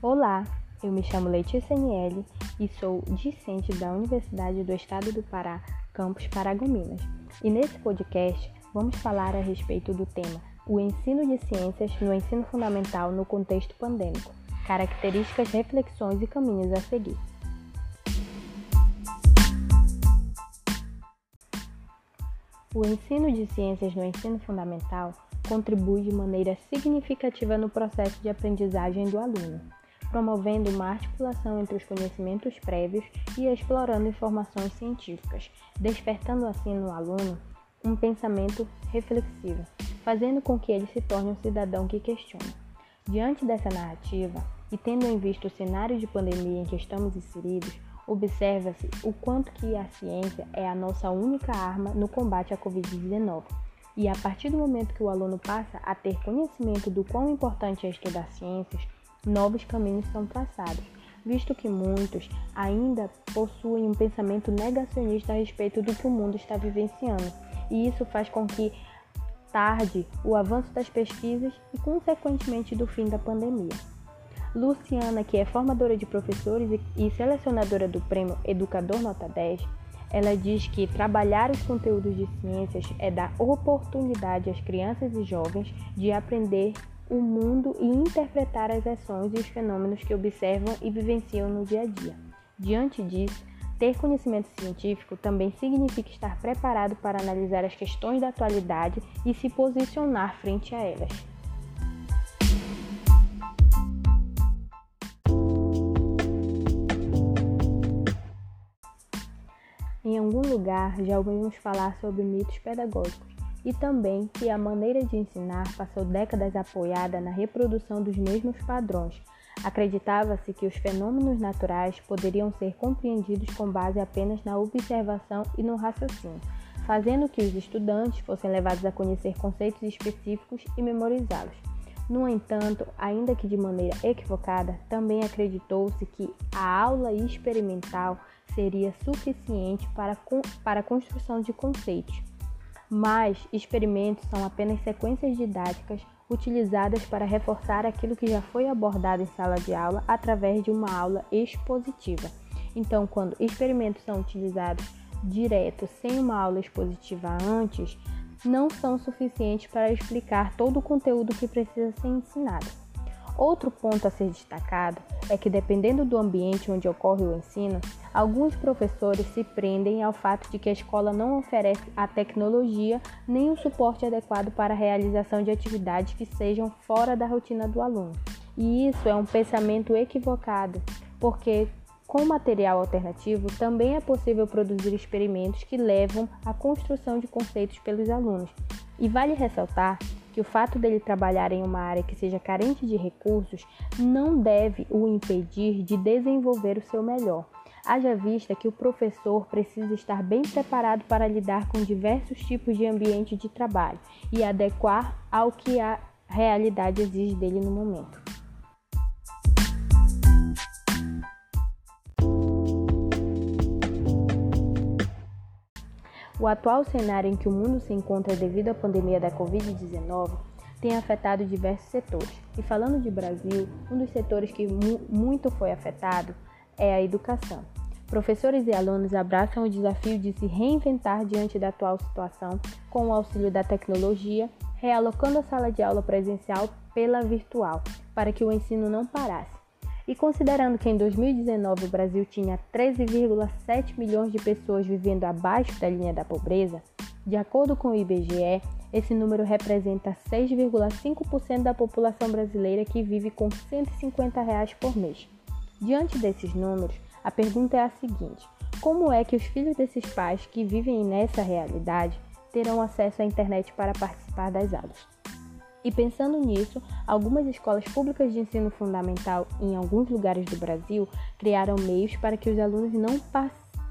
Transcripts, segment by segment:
Olá, eu me chamo Letícia Niele e sou discente da Universidade do Estado do Pará, campus Paragominas. E nesse podcast vamos falar a respeito do tema o ensino de ciências no ensino fundamental no contexto pandêmico, características, reflexões e caminhos a seguir. O ensino de ciências no ensino fundamental contribui de maneira significativa no processo de aprendizagem do aluno, promovendo uma articulação entre os conhecimentos prévios e explorando informações científicas, despertando assim no aluno um pensamento reflexivo, fazendo com que ele se torne um cidadão que questiona. Diante dessa narrativa, e tendo em vista o cenário de pandemia em que estamos inseridos, observa-se o quanto que a ciência é a nossa única arma no combate à Covid-19 e a partir do momento que o aluno passa a ter conhecimento do quão importante é estudar ciências, novos caminhos são traçados, visto que muitos ainda possuem um pensamento negacionista a respeito do que o mundo está vivenciando, e isso faz com que tarde o avanço das pesquisas e, consequentemente, do fim da pandemia. Luciana, que é formadora de professores e selecionadora do prêmio Educador Nota 10, ela diz que trabalhar os conteúdos de ciências é dar oportunidade às crianças e jovens de aprender o mundo e interpretar as ações e os fenômenos que observam e vivenciam no dia a dia. Diante disso, ter conhecimento científico também significa estar preparado para analisar as questões da atualidade e se posicionar frente a elas. Em algum lugar já ouvimos falar sobre mitos pedagógicos e também que a maneira de ensinar passou décadas apoiada na reprodução dos mesmos padrões. Acreditava-se que os fenômenos naturais poderiam ser compreendidos com base apenas na observação e no raciocínio, fazendo que os estudantes fossem levados a conhecer conceitos específicos e memorizá-los. No entanto, ainda que de maneira equivocada, também acreditou-se que a aula experimental seria suficiente para, para a construção de conceitos. Mas experimentos são apenas sequências didáticas utilizadas para reforçar aquilo que já foi abordado em sala de aula através de uma aula expositiva. Então, quando experimentos são utilizados direto, sem uma aula expositiva antes, não são suficientes para explicar todo o conteúdo que precisa ser ensinado. Outro ponto a ser destacado é que, dependendo do ambiente onde ocorre o ensino, alguns professores se prendem ao fato de que a escola não oferece a tecnologia nem o suporte adequado para a realização de atividades que sejam fora da rotina do aluno. E isso é um pensamento equivocado, porque com material alternativo também é possível produzir experimentos que levam à construção de conceitos pelos alunos. E vale ressaltar que o fato dele trabalhar em uma área que seja carente de recursos não deve o impedir de desenvolver o seu melhor. Haja vista que o professor precisa estar bem preparado para lidar com diversos tipos de ambiente de trabalho e adequar ao que a realidade exige dele no momento. O atual cenário em que o mundo se encontra devido à pandemia da Covid-19 tem afetado diversos setores. E falando de Brasil, um dos setores que mu muito foi afetado é a educação. Professores e alunos abraçam o desafio de se reinventar diante da atual situação com o auxílio da tecnologia, realocando a sala de aula presencial pela virtual, para que o ensino não parasse. E considerando que em 2019 o Brasil tinha 13,7 milhões de pessoas vivendo abaixo da linha da pobreza, de acordo com o IBGE, esse número representa 6,5% da população brasileira que vive com 150 reais por mês. Diante desses números, a pergunta é a seguinte: como é que os filhos desses pais que vivem nessa realidade terão acesso à internet para participar das aulas? E pensando nisso, algumas escolas públicas de ensino fundamental em alguns lugares do Brasil criaram meios para que os alunos não,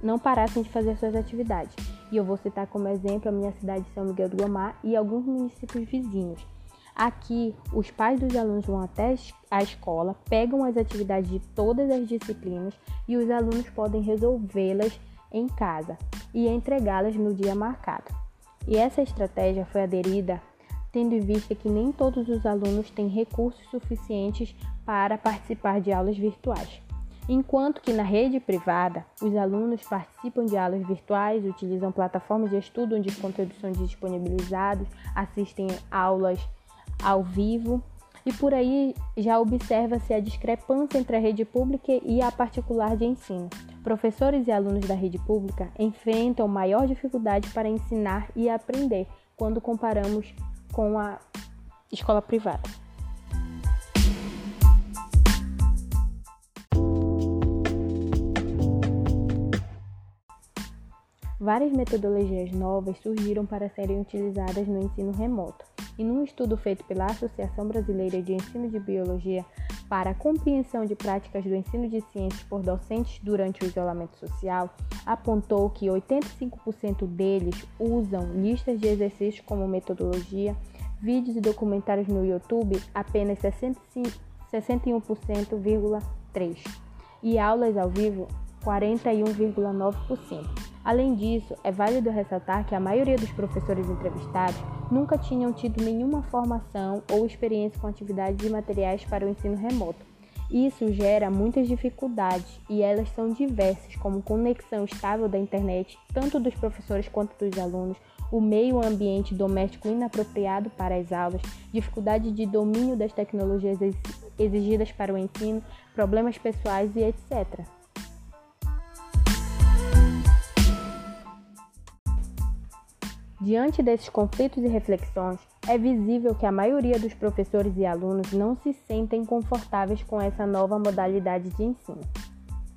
não parassem de fazer suas atividades. E eu vou citar como exemplo a minha cidade de São Miguel do Guamá e alguns municípios vizinhos. Aqui, os pais dos alunos vão até a escola, pegam as atividades de todas as disciplinas e os alunos podem resolvê-las em casa e entregá-las no dia marcado. E essa estratégia foi aderida tendo em vista que nem todos os alunos têm recursos suficientes para participar de aulas virtuais. Enquanto que na rede privada, os alunos participam de aulas virtuais, utilizam plataformas de estudo onde os conteúdos são disponibilizados, assistem aulas ao vivo e por aí já observa-se a discrepância entre a rede pública e a particular de ensino. Professores e alunos da rede pública enfrentam maior dificuldade para ensinar e aprender quando comparamos com a escola privada. Várias metodologias novas surgiram para serem utilizadas no ensino remoto. E num estudo feito pela Associação Brasileira de Ensino de Biologia para a compreensão de práticas do ensino de ciências por docentes durante o isolamento social, apontou que 85% deles usam listas de exercícios como metodologia, vídeos e documentários no YouTube, apenas 61,3%, e aulas ao vivo, 41,9%. Além disso, é válido ressaltar que a maioria dos professores entrevistados nunca tinham tido nenhuma formação ou experiência com atividades e materiais para o ensino remoto. Isso gera muitas dificuldades e elas são diversas, como conexão estável da internet, tanto dos professores quanto dos alunos, o meio ambiente doméstico inapropriado para as aulas, dificuldade de domínio das tecnologias exigidas para o ensino, problemas pessoais e etc. Diante desses conflitos e reflexões, é visível que a maioria dos professores e alunos não se sentem confortáveis com essa nova modalidade de ensino.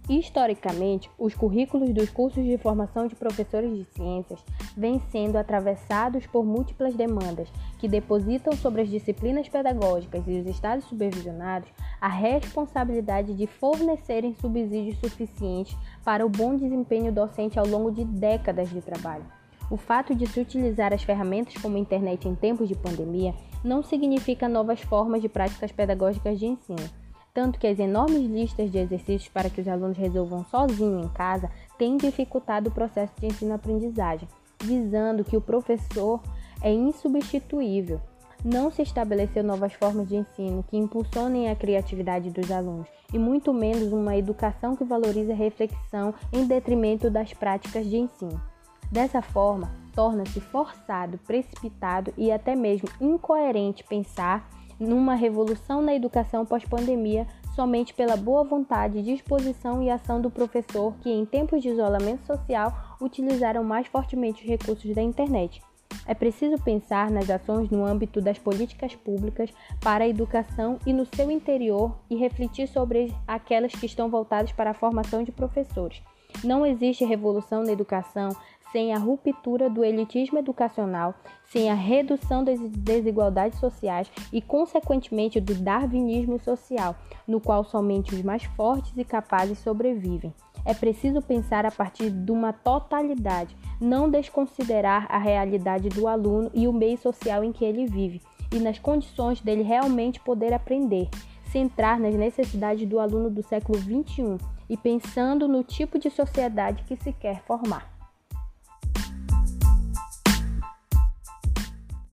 Historicamente, os currículos dos cursos de formação de professores de ciências vêm sendo atravessados por múltiplas demandas que depositam sobre as disciplinas pedagógicas e os estados supervisionados a responsabilidade de fornecerem subsídios suficientes para o bom desempenho docente ao longo de décadas de trabalho. O fato de se utilizar as ferramentas como a internet em tempos de pandemia não significa novas formas de práticas pedagógicas de ensino. Tanto que as enormes listas de exercícios para que os alunos resolvam sozinhos em casa têm dificultado o processo de ensino-aprendizagem, visando que o professor é insubstituível. Não se estabeleceu novas formas de ensino que impulsionem a criatividade dos alunos, e muito menos uma educação que valorize a reflexão em detrimento das práticas de ensino. Dessa forma, torna-se forçado, precipitado e até mesmo incoerente pensar numa revolução na educação pós-pandemia somente pela boa vontade, disposição e ação do professor que, em tempos de isolamento social, utilizaram mais fortemente os recursos da internet. É preciso pensar nas ações no âmbito das políticas públicas para a educação e no seu interior e refletir sobre aquelas que estão voltadas para a formação de professores. Não existe revolução na educação sem a ruptura do elitismo educacional, sem a redução das desigualdades sociais e, consequentemente, do darwinismo social, no qual somente os mais fortes e capazes sobrevivem. É preciso pensar a partir de uma totalidade, não desconsiderar a realidade do aluno e o meio social em que ele vive, e nas condições dele realmente poder aprender, centrar nas necessidades do aluno do século XXI e pensando no tipo de sociedade que se quer formar.